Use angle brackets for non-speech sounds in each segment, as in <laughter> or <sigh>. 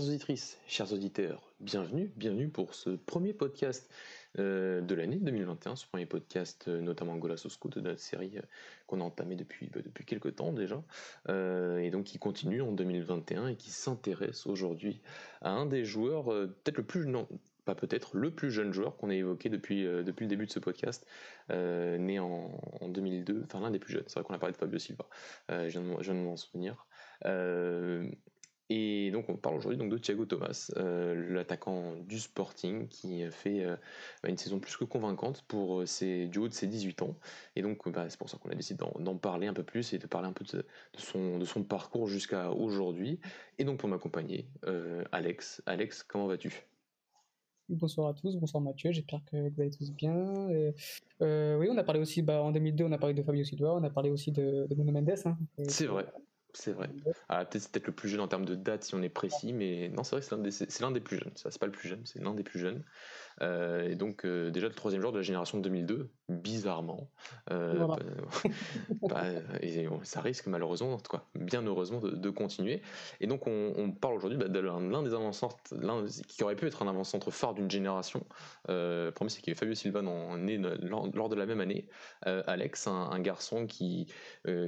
Chères auditrices, chers auditeurs, bienvenue, bienvenue pour ce premier podcast euh, de l'année 2021, ce premier podcast euh, notamment Angola Sosco de notre série euh, qu'on a entamé depuis, bah, depuis quelques temps déjà, et donc qui continue en 2021 et qui s'intéresse aujourd'hui à un des joueurs, peut-être le plus, non, pas peut-être, le plus jeune joueur qu'on a évoqué depuis, depuis le début de ce podcast, né en, 2002, enfin l'un des plus jeunes, c'est vrai qu'on a parlé de Fabio Silva, je viens de m'en souvenir. Et donc on parle aujourd'hui donc de Thiago Thomas, euh, l'attaquant du Sporting qui fait euh, une saison plus que convaincante pour euh, ses, du haut de ses 18 ans. Et donc bah, c'est pour ça qu'on a décidé d'en parler un peu plus et de parler un peu de, son, de son, parcours jusqu'à aujourd'hui. Et donc pour m'accompagner, Alex. Alex, comment vas-tu? Bonsoir à tous, bonsoir Mathieu, j'espère que vous allez tous bien. oui, on a parlé aussi, bah, en 2002, on a parlé de Fabio Silva, on a parlé aussi de, de Bruno Mendes. Hein. c'est vrai, c'est vrai. Ah, peut-être c'est peut-être le plus jeune en termes de date si on est précis, mais non, c'est vrai que c'est l'un des, c'est l'un des plus jeunes. Ça, c'est pas le plus jeune, c'est l'un des plus jeunes. Euh, et donc, euh, déjà le troisième joueur de la génération de 2002, bizarrement. Euh, <laughs> bah, et ça risque malheureusement, bien heureusement, de, continuer. Et donc, on, parle aujourd'hui bah, de l'un des avant-centres, qui aurait pu être un avant-centre phare d'une génération. le premier, c'est qu'il y avait Fabio Silva né lors, de la même année. Alex, un, garçon qui,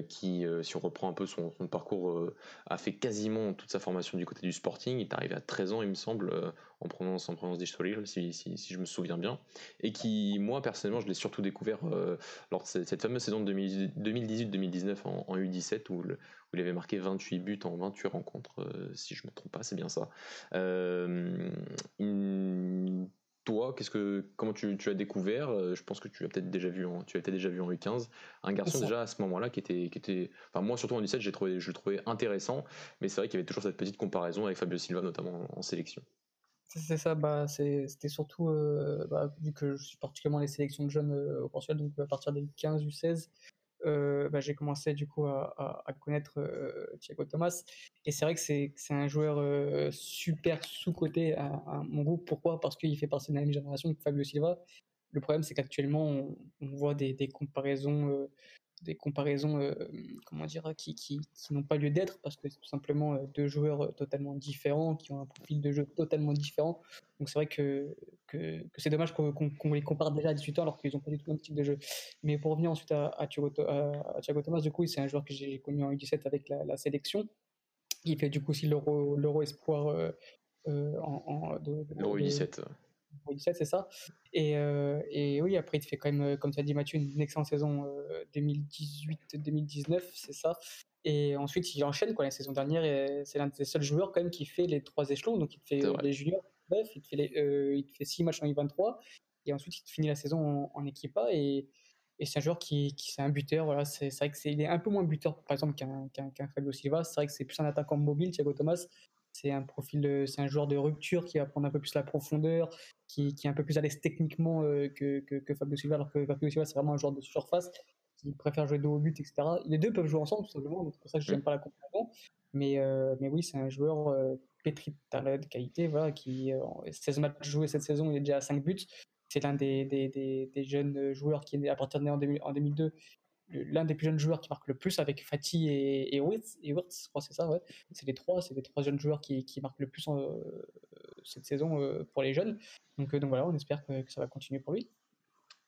qui si on reprend un peu son, parcours, a fait quasiment toute sa formation du côté du Sporting. Il est arrivé à 13 ans, il me semble, en prononce, en prononce des si, si, si, je me souviens bien, et qui, moi personnellement, je l'ai surtout découvert euh, lors de cette, fameuse saison de 2018-2019 en, U17 où, il avait marqué 28 buts en 28 rencontres, euh, si je me trompe pas, c'est bien ça. Euh, toi, qu'est-ce que, comment tu, tu as découvert Je pense que tu as peut-être déjà vu en, tu as déjà vu en U15 un garçon déjà à ce moment-là qui était, qui était, enfin moi surtout en U17, j'ai trouvé, je le trouvais intéressant, mais c'est vrai qu'il y avait toujours cette petite comparaison avec Fabio Silva notamment en sélection. C'est ça, bah, c'était surtout, euh, bah, vu que je suis particulièrement les sélections de jeunes euh, au Portugal, donc à partir des 15 ou 16, euh, bah, j'ai commencé du coup à, connaître Thiago Thomas. Et c'est vrai que c'est un joueur super sous-coté à, mon groupe. Pourquoi? Parce qu'il fait partie de la même génération que Fabio Silva. Le problème, c'est qu'actuellement, on, voit des comparaisons des comparaisons euh, comment dire qui, qui, qui n'ont pas lieu d'être parce que c'est tout simplement euh, deux joueurs euh, totalement différents qui ont un profil de jeu totalement différent. Donc c'est vrai que, que, que c'est dommage qu'on les compare déjà à 18 ans alors qu'ils ont pas du tout le même type de jeu. Mais pour revenir ensuite à, à, Thiago, à, Thiago Thomas du coup c'est un joueur que j'ai connu en U17 avec la, la, sélection. Il fait du coup aussi l'euro espoir en, en l'euro U17 c'est ça. Et, euh, et, oui, après, il fait quand même, comme tu as dit Mathieu, une excellente saison 2018-2019, euh, c'est ça. Et ensuite, il enchaîne quoi, la saison dernière. Et c'est l'un des seuls joueurs quand même qui fait les trois échelons. Donc, il fait les juniors, bref, il fait, les, euh, il fait six matchs en U23. Et ensuite, il finit la saison en, équipe A. Et, et c'est un joueur qui, qui c'est un buteur. Voilà, c'est, vrai que c'est, il est un peu moins buteur, par exemple, qu'un, qu'un, Fabio Silva. C'est vrai que c'est plus un attaquant mobile, Thiago Thomas. C'est un profil, c'est un joueur de rupture qui va prendre un peu plus la profondeur, qui, qui est un peu plus à l'aise techniquement euh, que, que, Fabio Silva, alors que Fabio Silva, c'est vraiment un joueur de surface qui préfère jouer de haut but, etc. Les deux peuvent jouer ensemble, tout simplement, c'est pour ça que je n'aime pas la comparaison. Mais, euh, mais oui, c'est un joueur euh, pétri de talent, de qualité, voilà, qui, 16 matchs joués cette saison, il est déjà à 5 buts. C'est l'un des, des, des, des, jeunes joueurs qui est à partir de en, en 2002 l'un des plus jeunes joueurs qui marque le plus avec Fatih et, et Wirtz, et Wirtz, je crois c'est ça, ouais. C'est les trois, c'est les trois jeunes joueurs qui, qui marquent le plus en, cette saison euh, pour les jeunes. Donc, euh, donc voilà, on espère que, ça va continuer pour lui.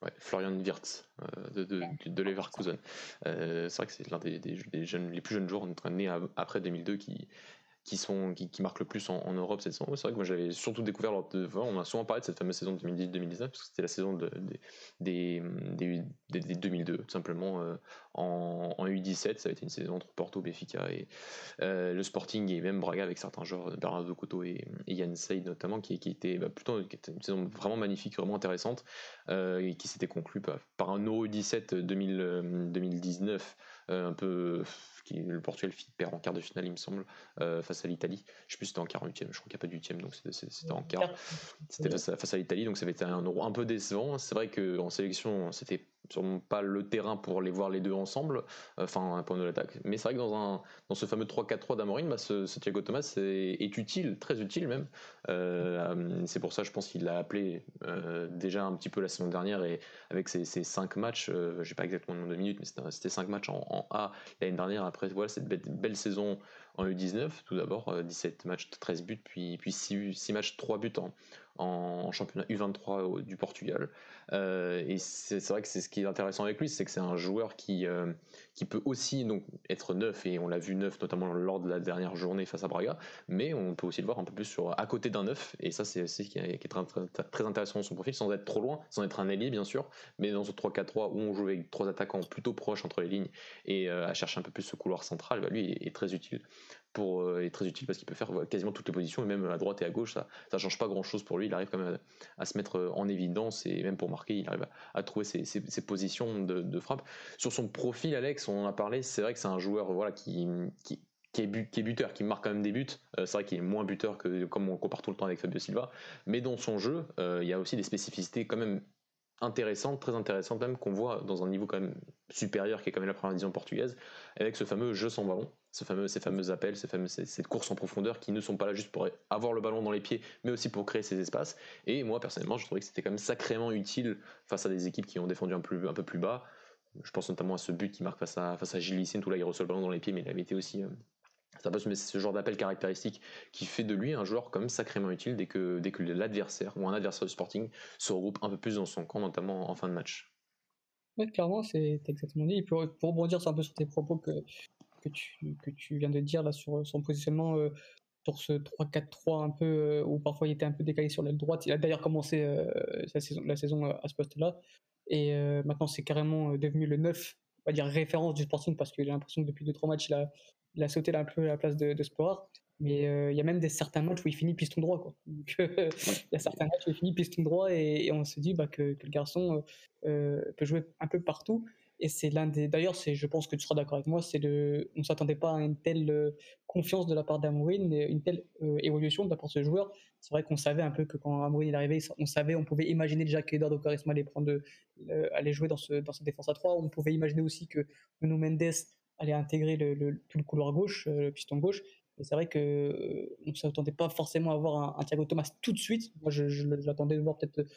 Ouais, Florian Wirtz euh, de, de, de, Leverkusen. c'est vrai que c'est l'un des, des, jeunes, les plus jeunes joueurs nés après 2002 qui, qui, sont, qui, marquent le plus en, Europe cette saison. C'est vrai que moi j'avais surtout découvert. On a souvent parlé de cette fameuse saison 2018-2019 parce que c'était la saison de, des, des, des, 2002, tout simplement. Euh, en, en, U17, ça a été une saison entre Porto, Béfica et euh, le Sporting et même Braga avec certains joueurs, Bernardo Cotto et, et Yann Seyd notamment, qui, qui était bah, plutôt une saison vraiment magnifique, vraiment intéressante, euh, et qui s'était conclue par, par, un Euro U17 2000, 2019 un peu qui, le Portugal perd en quart de finale, il me semble, euh, face à l'Italie. Je sais plus si c'était en 48e, je crois qu'il n'y a pas de 8e, donc c'était en quart. C'était face à, l'Italie, donc ça avait été un euro un peu décevant. C'est vrai qu'en sélection, c'était sûrement pas le terrain pour les voir les deux ensemble, enfin un point de l'attaque. Mais c'est vrai que dans, un, dans ce fameux 3-4-3 d'Amorin, bah, ce, Thiago Thomas est, utile, très utile même. c'est pour ça, je pense qu'il l'a appelé déjà un petit peu la saison dernière et avec ses, ses 5 matchs, je n'ai pas exactement le nombre de minutes, mais c'était 5 matchs en, A l'année dernière. Après, voilà, cette belle, saison en U19, tout d'abord, 17 matchs, 13 buts, puis, puis 6, 6 matchs, 3 buts en, en championnat U23 du Portugal. Euh, et c'est vrai que c'est ce qui est intéressant avec lui, c'est que c'est un joueur qui, euh, qui peut aussi donc, être neuf, et on l'a vu neuf notamment lors de la dernière journée face à Braga, mais on peut aussi le voir un peu plus sur, à côté d'un neuf, et ça c'est ce qui, est, très, intéressant dans son profil, sans être trop loin, sans être un ailier bien sûr, mais dans ce 3-4-3 où on joue avec trois attaquants plutôt proches entre les lignes, et euh, à chercher un peu plus ce couloir central, bah, lui est très utile pour, euh, est très utile parce qu'il peut faire quasiment toutes les positions et même à droite et à gauche ça ça change pas grand chose pour lui. Il arrive quand même à, se mettre en évidence et même pour marquer il arrive à, trouver ses, positions de, frappe. Sur son profil Alex on en a parlé c'est vrai que c'est un joueur voilà qui, qui qui est, qui est, buteur, qui marque quand même des buts. Euh, c'est vrai qu'il est moins buteur que comme on compare tout le temps avec Fabio Silva, mais dans son jeu, euh, il y a aussi des spécificités quand même intéressante, très intéressante même, qu'on voit dans un niveau quand même supérieur qui est quand même la première division portugaise, avec ce fameux jeu sans ballon, ce fameux, ces fameux appels, ces fameux, cette course en profondeur qui ne sont pas là juste pour avoir le ballon dans les pieds, mais aussi pour créer ces espaces. Et moi personnellement, je trouvais que c'était quand même sacrément utile face à des équipes qui ont défendu un, plus, un peu plus bas. Je pense notamment à ce but qui marque face à, face à Gilles Licine, où là il reçoit le ballon dans les pieds, mais il avait été aussi euh, c'est ce genre d'appel caractéristique qui fait de lui un joueur quand même sacrément utile dès que, dès que l'adversaire ou un adversaire du Sporting se regroupe un peu plus dans son camp, notamment en fin de match. Oui, clairement, c'est exactement dit. Et pour, rebondir un peu sur tes propos que, que, tu, que tu viens de dire là sur son positionnement euh, sur ce 3-4-3 un peu, euh, où parfois il était un peu décalé sur l'aile droite. Il a d'ailleurs commencé euh, la saison, la saison à ce poste-là. Et maintenant, c'est carrément devenu le 9, on va dire référence du Sporting, parce que j'ai l'impression que depuis 2-3 matchs, il a, il a sauté un peu à la place de, de. Mais euh, il y a même des certains matchs où il finit piston droit. Quoi. <laughs> Euh, il y a certains matchs où il finit piston droit et, on se dit bah, que, le garçon euh, peut jouer un peu partout. Et c'est l'un des. D'ailleurs, je pense que tu seras d'accord avec moi. C'est le. On s'attendait pas à une telle confiance de la part d'Amourin, une telle évolution de la part de ce joueur. C'est vrai qu'on savait un peu que quand Amourin est arrivé, on savait, on pouvait imaginer déjà qu'Eduardo Carisma allait prendre, allait jouer dans ce dans cette défense à 3 On pouvait imaginer aussi que Nuno Mendes aller intégrer tout le couloir gauche, euh, le piston gauche. Et c'est vrai que euh, on ne s'attendait pas forcément à voir un, Thiago Thomas tout de suite. Moi, je, l'attendais de voir peut-être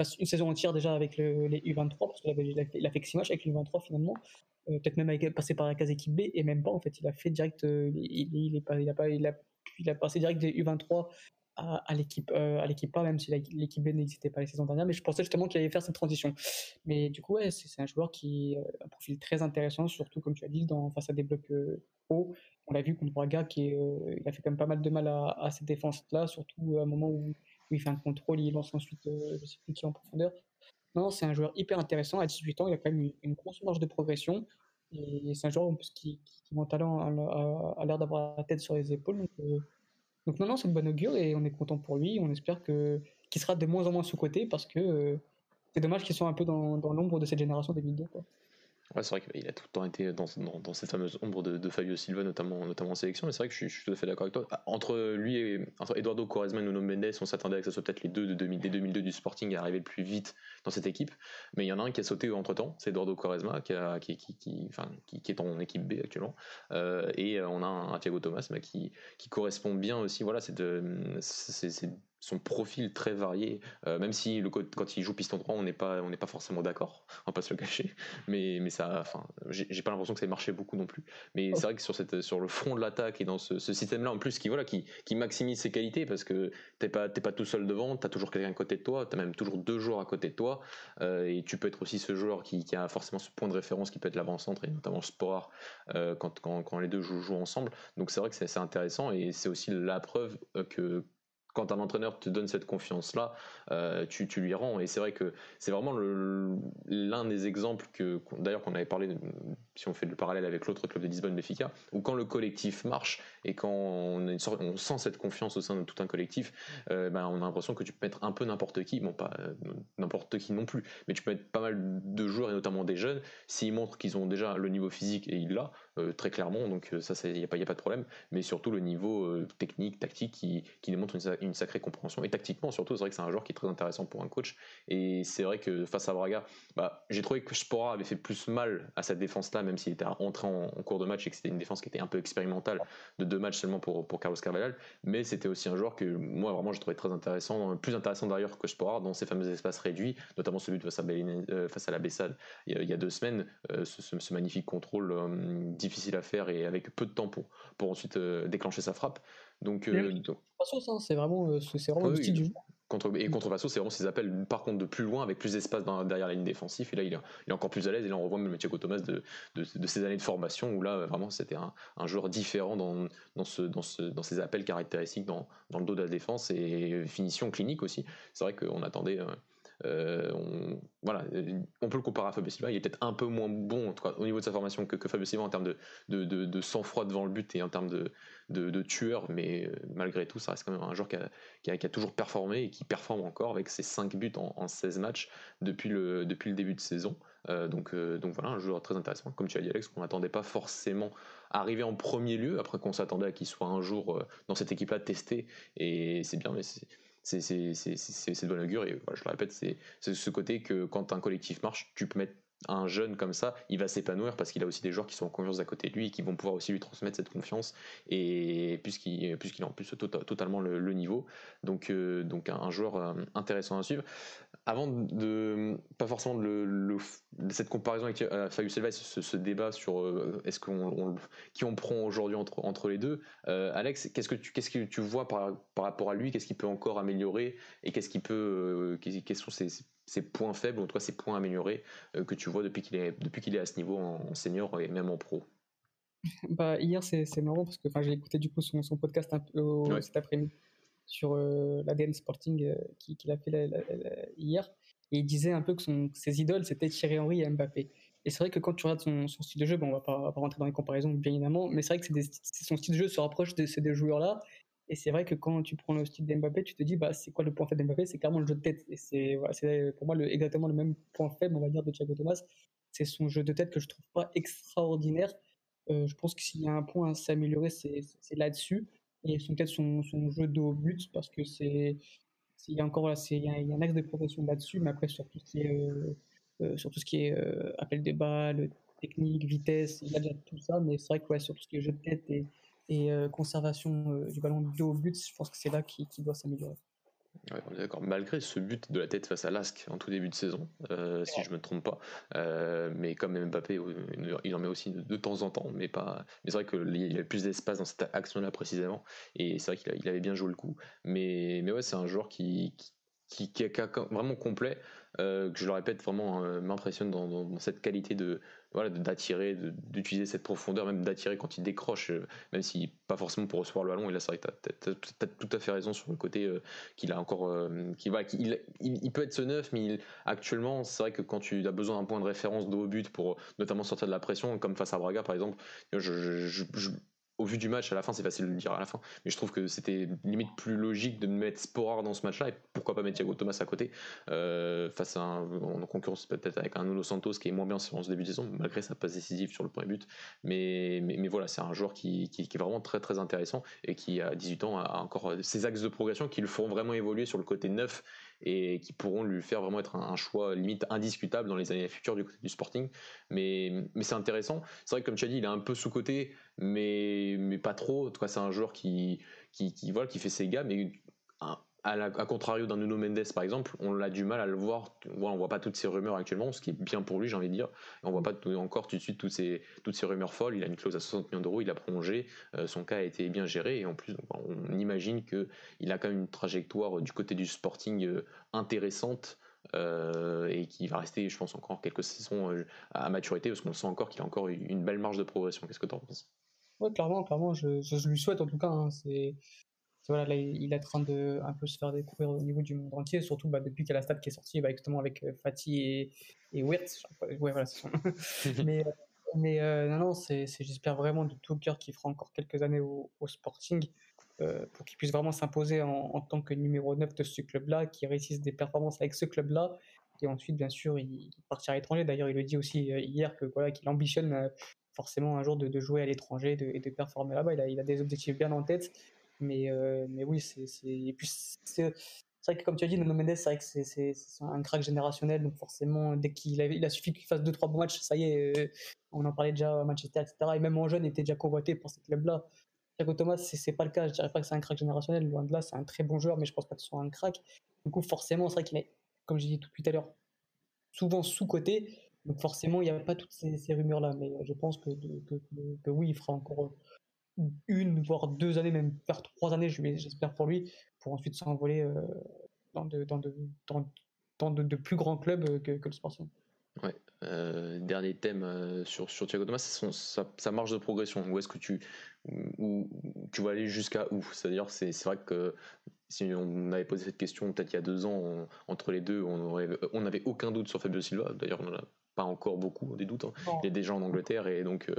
euh, une saison entière déjà avec les U23, parce qu'il a, fait 6 matchs avec les U23 finalement. peut-être même avec, passé par la case équipe B, et même pas en fait. Il a fait direct, il, il, il, a pas, il, a, il a passé direct des U23 à, l'équipe euh, à l'équipe pas même si l'équipe B n'existait pas les saisons dernières mais je pensais justement qu'il allait faire cette transition mais du coup ouais c'est un joueur qui a euh, un profil très intéressant surtout comme tu as dit face à des blocs euh, hauts on l'a vu contre Braga qui il a fait quand même pas mal de mal à, cette défense là surtout à un moment où, il fait un contrôle il lance ensuite je sais plus qui en profondeur non c'est un joueur hyper intéressant à 18 ans il a quand même une, grosse marge de progression et c'est un joueur qui, qui, qui, talent a, l'air d'avoir la tête sur les épaules donc donc non, non, c'est une bonne augure et on est content pour lui. On espère que qu'il sera de moins en moins sous-côté parce que euh, c'est dommage qu'il soit un peu dans, l'ombre de cette génération 2002. Quoi. Ouais, c'est vrai qu'il a tout le temps été dans, dans, cette fameuse ombre de, Fabio Silva, notamment, notamment en sélection, mais c'est vrai que je suis, tout à fait d'accord avec toi. Ah, entre lui et Eduardo Quaresma et Nuno Mendes, on s'attendait à que ce soit peut-être les deux de 2000, des 2002 du Sporting à arriver le plus vite dans cette équipe, mais il y en a un qui a sauté entre temps, c'est Eduardo Quaresma, qui, qui, qui, enfin, qui, est en équipe B actuellement, euh, et on a un, Thiago Thomas qui, qui correspond bien aussi, voilà, c'est son profil très varié, euh, même si le, quand il joue piston droit, on n'est pas, on n'est pas forcément d'accord, on va pas se le cacher, mais, mais ça, enfin, j'ai pas l'impression que ça ait marché beaucoup non plus. Mais c'est vrai que sur, cette, sur le front de l'attaque et dans ce, système-là, en plus, qui, voilà, qui, qui maximise ses qualités, parce que t'es pas, pas tout seul devant, tu as toujours quelqu'un à côté de toi, tu as même toujours deux joueurs à côté de toi, euh, et tu peux être aussi ce joueur qui, a forcément ce point de référence qui peut être l'avant-centre, et notamment Sport, euh, quand, quand, quand, les deux jouent, jouent ensemble. Donc c'est vrai que c'est intéressant, et c'est aussi la preuve que quand un entraîneur te donne cette confiance-là, euh, tu, lui rends. Et c'est vrai que c'est vraiment l'un des exemples que, d'ailleurs, qu'on avait parlé, si on fait le parallèle avec l'autre club de Lisbonne, Benfica, où quand le collectif marche et quand on, sent cette confiance au sein de tout un collectif, euh, ben, on a l'impression que tu peux mettre un peu n'importe qui, bon pas euh, n'importe qui non plus, mais tu peux mettre pas mal de joueurs et notamment des jeunes, s'ils montrent qu'ils ont déjà le niveau physique et il l'a, très clairement, donc ça, il n'y a, a pas de problème, mais surtout le niveau technique, tactique qui, qui démontre une, sacrée compréhension. Et tactiquement, surtout, c'est vrai que c'est un joueur qui est très intéressant pour un coach. Et c'est vrai que face à Braga, bah, j'ai trouvé que Spora avait fait plus mal à cette défense-là, même s'il était entré en, cours de match et que c'était une défense qui était un peu expérimentale de deux matchs seulement pour, pour Carlos Carvalhal. Mais c'était aussi un joueur que moi, vraiment, j'ai trouvé très intéressant, plus intéressant d'ailleurs que Spora dans ces fameux espaces réduits, notamment celui face à, euh, face à la Bessade il y, a, deux semaines, euh, ce, magnifique contrôle euh, difficile à faire et avec peu de temps pour, pour ensuite déclencher sa frappe. Donc, hein, c'est vraiment, c'est vraiment le style du jeu. Contre, et contre Vasso, c'est vraiment ses appels, par contre, de plus loin, avec plus d'espace derrière la ligne défensive. Et là, il est, encore plus à l'aise. Et là, on revoit même Thiago Thomas de, de, ses années de formation, où là, vraiment, c'était un, un, joueur différent dans, dans, ce, dans, ce, dans ses appels caractéristiques dans, dans, le dos de la défense et finition clinique aussi. C'est vrai qu'on attendait. Euh, on, voilà, on peut le comparer à Fabio Silva. Il est peut-être un peu moins bon au niveau de sa formation que, Fabio Silva en termes de, sang-froid devant le but et en termes de, tueur, mais euh, malgré tout, ça reste quand même un joueur qui a, toujours performé et qui performe encore avec ses 5 buts en, 16 matchs depuis le, début de saison. Euh, donc, donc voilà, un joueur très intéressant, comme tu as dit Alex, qu'on n'attendait pas forcément arriver en premier lieu, après qu'on s'attendait à qu'il soit un jour dans cette équipe-là testé, et c'est bien, mais c'est c'est de bonne augure. Et je le répète, c'est ce côté que quand un collectif marche, tu peux mettre un jeune comme ça, il va s'épanouir parce qu'il a aussi des joueurs qui sont en confiance à côté de lui et qui vont pouvoir aussi lui transmettre cette confiance. Et puisqu'il puisqu'il a en plus tota-, totalement le, niveau, donc, euh, donc un, joueur euh, intéressant à suivre. Avant de pas forcément de, cette comparaison avec euh, Fabio Silva ce, débat sur euh, est-ce qu'on qui on prend aujourd'hui entre, entre les deux Alex qu'est-ce que tu que tu vois par, par rapport à lui? Qu'est-ce qu'il peut encore améliorer? Et qu'est-ce qu'il peut quels sont ses, points faibles ou en tout cas ses points améliorés que tu vois depuis qu'il est depuis qu'il est à ce niveau en, senior et même en pro <laughs> bah hier c'est marrant parce que j'ai écouté du coup son, son podcast un cet après-midi sur euh, l'ADN Sporting euh, qu'il a fait hier. Et il disait un peu que son, ses idoles, c'était Thierry Henry et Mbappé. Et c'est vrai que quand tu regardes son, style de jeu, bon, on pas, va pas rentrer dans les comparaisons, bien évidemment, mais c'est vrai que son style de jeu se rapproche de ces deux joueurs-là. Et c'est vrai que quand tu prends le style d'Mbappé, tu te dis, bah, c'est quoi le point faible d'Mbappé? C'est clairement le jeu de tête. Et c'est voilà, pour moi exactement le même point faible, on va dire, de Thiago Thomas. C'est son jeu de tête que je trouve pas extraordinaire. Euh, je pense que s'il y a un point à s'améliorer, c'est là-dessus et son, son, son jeu de but parce que c'est il y a encore il y, a un axe de progression là-dessus mais après sur tout ce qui est euh, euh, sur tout ce qui est appel des balles technique vitesse il y a déjà tout ça mais c'est vrai que sur tout ce qui est jeu de tête et, et conservation du ballon de haut but je pense que c'est là qu'il qui doit s'améliorer d'accord. Malgré ce but de la tête face à Lask en tout début de saison, euh, si je me trompe pas, euh, mais comme Mbappé, euh, il en met aussi de, temps en temps, mais pas. Mais c'est vrai qu'il avait plus d'espace dans cette action-là précisément, et c'est vrai qu'il avait bien joué le coup. Mais, mais ouais, c'est un joueur qui, qui, qui, est vraiment complet, que je le répète, vraiment m'impressionne dans, cette qualité de, voilà, d'attirer, d'utiliser cette profondeur, même d'attirer quand il décroche, euh, même si pas forcément pour recevoir le ballon. Et là, c'est vrai que tu as, tout à fait raison sur le côté euh, qu'il a encore. Euh, va, il, il, peut être ce neuf, mais actuellement, c'est vrai que quand tu as besoin d'un point de référence de haut but pour notamment sortir de la pression, comme face à Braga par exemple, je au vu du match, à la fin, c'est facile de le dire à la fin, mais je trouve que c'était limite plus logique de mettre Sporar dans ce match-là et pourquoi pas mettre Thiago Thomas à côté euh, face à un, en concurrence peut-être avec un Nuno Santos qui est moins bien en ce début de saison, malgré sa passe décisive sur le premier but. Mais, mais, voilà, c'est un joueur qui, qui, est vraiment très très intéressant et qui à 18 ans a encore ses axes de progression qui le feront vraiment évoluer sur le côté neuf et qui pourront lui faire vraiment être un, choix limite indiscutable dans les années futures du côté du Sporting. Mais, mais c'est intéressant. C'est vrai que comme tu as dit, il est un peu sous-côté, mais, mais pas trop. En tout cas, c'est un joueur qui, qui, qui, voilà, qui fait ses gars, mais à, contrario d'un Nuno Mendes par exemple, on a du mal à le voir. On voit pas toutes ces rumeurs actuellement, ce qui est bien pour lui, j'ai envie de dire. On voit pas encore tout de suite toutes ces, toutes ces rumeurs folles. Il a une clause à 60 millions d'euros, il a prolongé, euh, son cas a été bien géré et en plus, on imagine que il a quand même une trajectoire du côté du Sporting euh, intéressante. Euh, et qui va rester, je pense, encore quelques saisons à maturité, parce qu'on sent encore qu'il a encore une belle marge de progression. Qu'est-ce que tu en penses? Ouais, clairement, clairement, je, lui souhaite en tout cas. Hein, voilà, là, il est en train de un peu se faire découvrir au niveau du monde entier, surtout bah, depuis qu'il y a la stat qui est sortie, bah, exactement avec euh, Fatih et, et Wirtz. Ouais, voilà, son... <laughs> mais mais euh, non, non, c'est, j'espère vraiment de tout cœur qu'il fera encore quelques années au, Sporting euh, pour qu'il puisse vraiment s'imposer en, en, tant que numéro 9 de ce club-là, qu'il réussisse des performances avec ce club-là Et ensuite, bien sûr, il partira à l'étranger. D'ailleurs, il le dit aussi hier que voilà, qu'il ambitionne forcément un jour de, jouer à l'étranger et de performer là-bas. Il a, il a des objectifs bien en tête. Mais, mais oui, c'est. Et c'est vrai que comme tu as dit, Nuno Mendes, c'est vrai que c'est un crack générationnel. Donc forcément, dès qu'il a, il a suffi qu'il fasse 2-3 bons matchs, ça y est, on en parlait déjà à Manchester, etc. Et même en jeune, il était déjà convoité pour ce club-là. Thiago Thomas, c'est pas le cas. Je dirais pas que c'est un crack générationnel. Loin de là, c'est un très bon joueur, mais je pense pas que ce soit un crack. Du coup, forcément, c'est vrai qu'il est, comme j'ai dit tout à l'heure, souvent sous-côté. Donc forcément, il n'y a pas toutes ces, rumeurs-là. Mais je pense que, que, oui, il fera encore une, voire deux années, même faire trois années, j'espère pour lui, pour ensuite s'envoler euh, dans, de, dans, de, dans, de, plus grands clubs que, le Sporting. Ouais. Euh, dernier thème euh, sur, sur Thiago Thomas, c'est sa, marge de progression. Où est-ce que tu, où, tu vas aller jusqu'à où? C'est-à-dire, c'est vrai que si on avait posé cette question peut-être il y a deux ans, entre les deux, on n'avait aucun doute sur Fabio Silva. D'ailleurs, on en a pas encore beaucoup des doutes. Hein. Il est déjà en Angleterre et donc euh,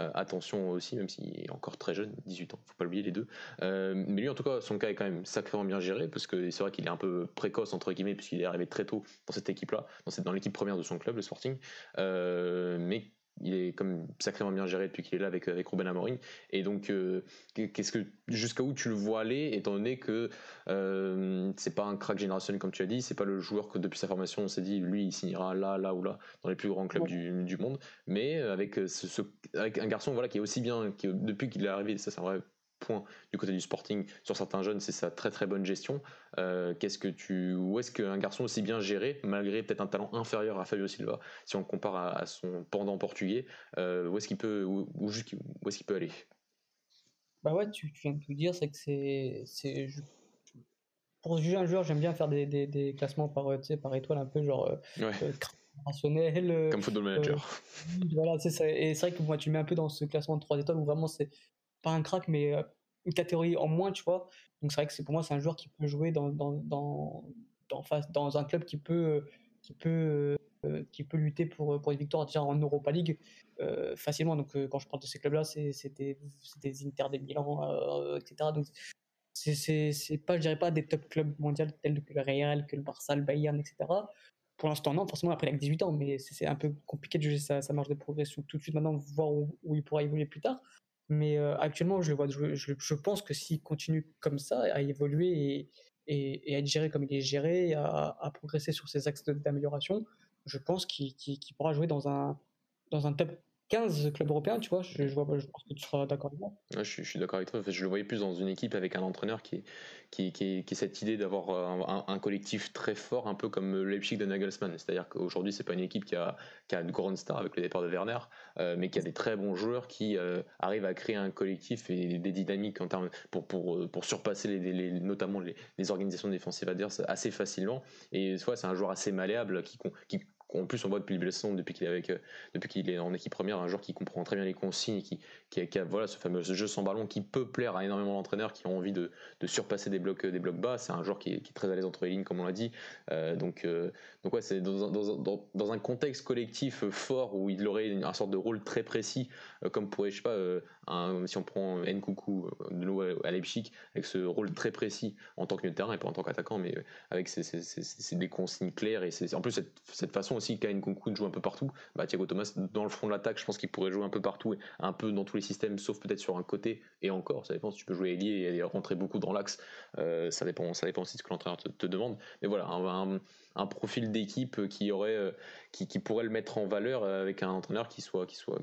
euh, attention aussi, même s'il est encore très jeune, 18 ans, faut pas oublier les deux. Euh, mais lui, en tout cas, son cas est quand même sacrément bien géré parce que c'est vrai qu'il est un peu précoce entre guillemets puisqu'il est arrivé très tôt dans cette équipe-là, dans, dans l'équipe première de son club, le Sporting. mais il est comme sacrément bien géré depuis qu'il est là avec, avec Ruben Amorim. Et donc, euh, qu'est-ce que jusqu'à où tu le vois aller, étant donné que euh, c'est pas un crack générationnel comme tu as dit, c'est pas le joueur que depuis sa formation on s'est dit lui il signera là, là ou là dans les plus grands clubs du, du, monde, mais avec, ce, avec un garçon voilà qui est aussi bien, qui, depuis qu'il est arrivé, ça c'est un vrai point du côté du Sporting sur certains jeunes, c'est sa très très bonne gestion. Euh, qu'est-ce que tu, où est-ce qu'un garçon aussi bien géré, malgré peut-être un talent inférieur à Fabio Silva, si on le compare à, son pendant portugais, euh, où est-ce qu'il peut, où, où est-ce qu'il peut aller? Bah ouais, tu, viens de tout dire, c'est que c'est, c'est pour juger un joueur, j'aime bien faire des, des, des classements par, par étoile, un peu genre euh, ouais. Comme football manager. voilà, c'est ça. Et c'est vrai que moi, tu mets un peu dans ce classement de 3 étoiles où vraiment c'est un crack, mais euh, une catégorie en moins, tu vois. Donc c'est vrai que c'est pour moi, c'est un joueur qui peut jouer dans, dans, dans, dans, dans un club qui peut, qui peut, euh, qui peut lutter pour, pour une victoire déjà en Europa League euh, facilement. Donc quand je parle de ces clubs-là, c'est des, Inter, des Milan, etc. Donc c'est pas, je dirais pas des top clubs mondiaux tels que le Real, que le Barça, le Bayern, etc. Pour l'instant, non, forcément, après, il a 18 ans, mais c'est un peu compliqué de juger sa, marge de progression tout de suite maintenant, voir où il pourra évoluer plus tard. Mais euh, actuellement, je, vois, je, pense que s'il continue comme ça, à évoluer et, à être géré comme il est géré, à, à progresser sur ses axes d'amélioration, je pense qu'il pourra jouer dans un, dans un top 15 clubs européens, tu vois. Je, vois, je pense que tu seras d'accord avec moi. je, suis, d'accord avec toi. En fait, je le voyais plus dans une équipe avec un entraîneur qui, qui, qui, qui cette idée d'avoir un, collectif très fort, un peu comme Leipzig de Nagelsmann. C'est-à-dire qu'aujourd'hui, c'est pas une équipe qui a, qui a une grande star avec le départ de Werner, euh, mais qui a des très bons joueurs qui euh, arrivent à créer un collectif et des dynamiques en termes pour, pour, pour surpasser les, notamment les, les organisations défensives adverses assez facilement. Et soit c'est un joueur assez malléable qui, qui en plus on voit depuis le depuis qu'il est avec euh, depuis qu'il est en équipe première un joueur qui comprend très bien les consignes qui, qui, a, voilà ce fameux jeu sans ballon qui peut plaire à énormément d'entraîneurs qui ont envie de, de, surpasser des blocs des blocs bas. C'est un joueur qui est, très à l'aise entre les lignes comme on l'a dit. Euh, donc euh, donc ouais c'est dans, un contexte collectif fort où il aurait un sorte de rôle très précis comme pourrait je sais pas un, si on prend Nkoukou de l'eau à Leipzig avec ce rôle très précis en tant que milieu de terrain et pas en tant qu'attaquant mais avec ses, des consignes claires et en plus cette, cette façon aussi Kyle Nkunku joue un peu partout, bah, Thiago Thomas dans le front de l'attaque, je pense qu'il pourrait jouer un peu partout, et un peu dans tous les systèmes, sauf peut-être sur un côté et encore. Ça dépend si tu peux jouer ailier et rentrer beaucoup dans l'axe. Euh, ça dépend, ça dépend aussi de ce que l'entraîneur te, demande. Mais voilà, profil d'équipe qui aurait euh, qui, qui, pourrait le mettre en valeur avec un entraîneur qui soit qui soit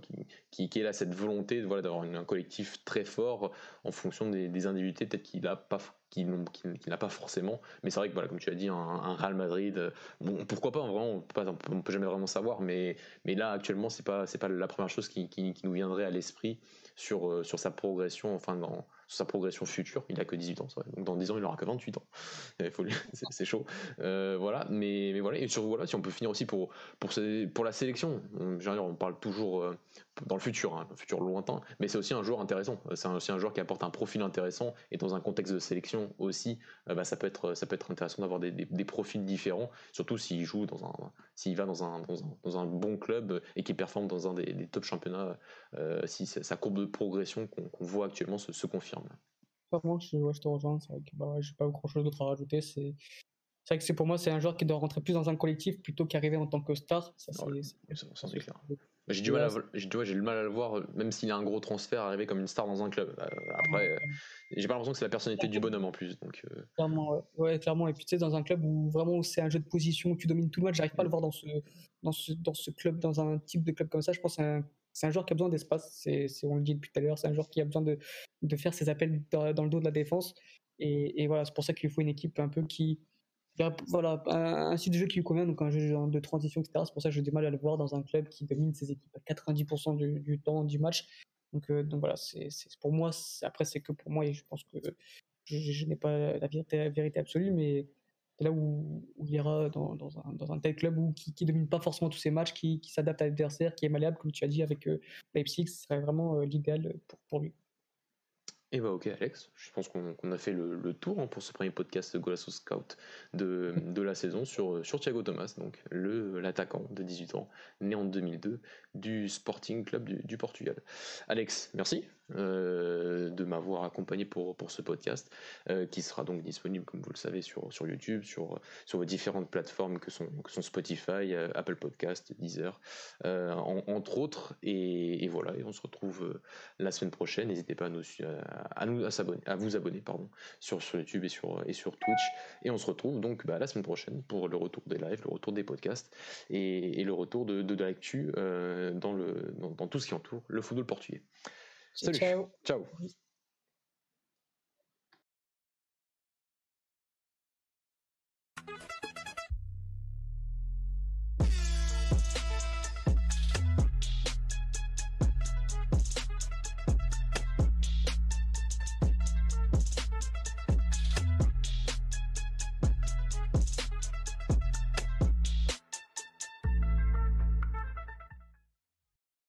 qui, qui, ait là cette volonté voilà d'avoir un collectif très fort en fonction des, des peut-être qu'il a pas qui n'a pas forcément. Mais c'est vrai que voilà comme tu as dit un, Real Madrid bon pourquoi pas vraiment on peut, on peut jamais vraiment savoir mais mais là actuellement c'est pas c'est pas la première chose qui, qui, nous viendrait à l'esprit sur euh, sur sa progression enfin dans sur sa progression future. Il a que 18 ans, donc dans 10 ans, il aura que 28 ans. <laughs> <laughs> c'est chaud. Euh, voilà, mais, voilà, et sur, voilà, si on peut finir aussi pour, pour, la sélection, on, on parle toujours euh, dans le futur, hein, le futur lointain, mais c'est aussi un joueur intéressant. C'est aussi un joueur qui apporte un profil intéressant, et dans un contexte de sélection aussi, euh, bah, ça, peut être, ça peut être intéressant d'avoir des, des, profils différents, surtout s'il joue dans un, s'il va dans un, dans un, dans, un, bon club et qu'il performe dans un des, des top championnats, si sa courbe de progression qu'on voit actuellement se confirme moi, je, je te rejoins. C'est vrai que bah, j'ai pas grand chose d'autre à rajouter. C'est vrai que c'est pour moi, c'est un joueur qui doit rentrer plus dans un collectif plutôt qu'arriver en tant que star. Ça, c'est clair. J'ai du, mal à, j'ai, du mal à le voir, même s'il a un gros transfert, arriver comme une star dans un club. Euh, après, euh, j'ai pas l'impression que c'est la personnalité du bonhomme en plus. Donc, euh. Clairement, ouais. clairement. Et puis tu sais, dans un club où vraiment c'est un jeu de position, où tu domines tout le match, j'arrive pas à le voir dans ce, dans ce, dans ce club, dans un type de club comme ça. Je pense que c'est un, c'est un joueur qui a besoin d'espace. C'est, on le dit depuis tout à l'heure, c'est un joueur qui a besoin de, faire ses appels dans, le dos de la défense. Et, voilà, c'est pour ça qu'il faut une équipe un peu qui, voilà, un, style de jeu qui lui convient, donc un jeu de transition, etc. C'est pour ça que j'ai du mal à le voir dans un club qui domine ses équipes à 90% du, temps du match. Donc, euh, voilà, c'est pour moi, après c'est que pour moi, et je pense que je, n'ai pas la vérité, vérité absolue, mais là où, il ira dans, un, dans, un, tel club où, qui ne domine pas forcément tous ses matchs, qui, qui s'adapte à l'adversaire, qui est malléable, comme tu as dit avec euh, Leipzig, ce serait vraiment euh, l'idéal pour, pour lui. Et bah ok Alex, je pense qu'on a fait le, tour hein, pour ce premier podcast Golasso Scout de, de, la saison sur, sur Thiago Thomas, donc l'attaquant de 18 ans, né en 2002 du Sporting Club du, Portugal. Alex, merci de m'avoir accompagné pour, pour ce podcast euh, qui sera donc disponible comme vous le savez sur, sur YouTube, sur, sur vos différentes plateformes que sont, que sont Spotify, euh, Apple Podcast, Deezer, entre autres. Et, voilà, et on se retrouve la semaine prochaine. N'hésitez pas à nous, à, nous, à, vous abonner pardon, sur, sur YouTube et sur, et sur Twitch. Et on se retrouve donc bah, la semaine prochaine pour le retour des lives, le retour des podcasts et, le retour de, de, l'actu euh, dans, dans, tout ce qui entoure le football portugais. Salut. Ciao. Ciao.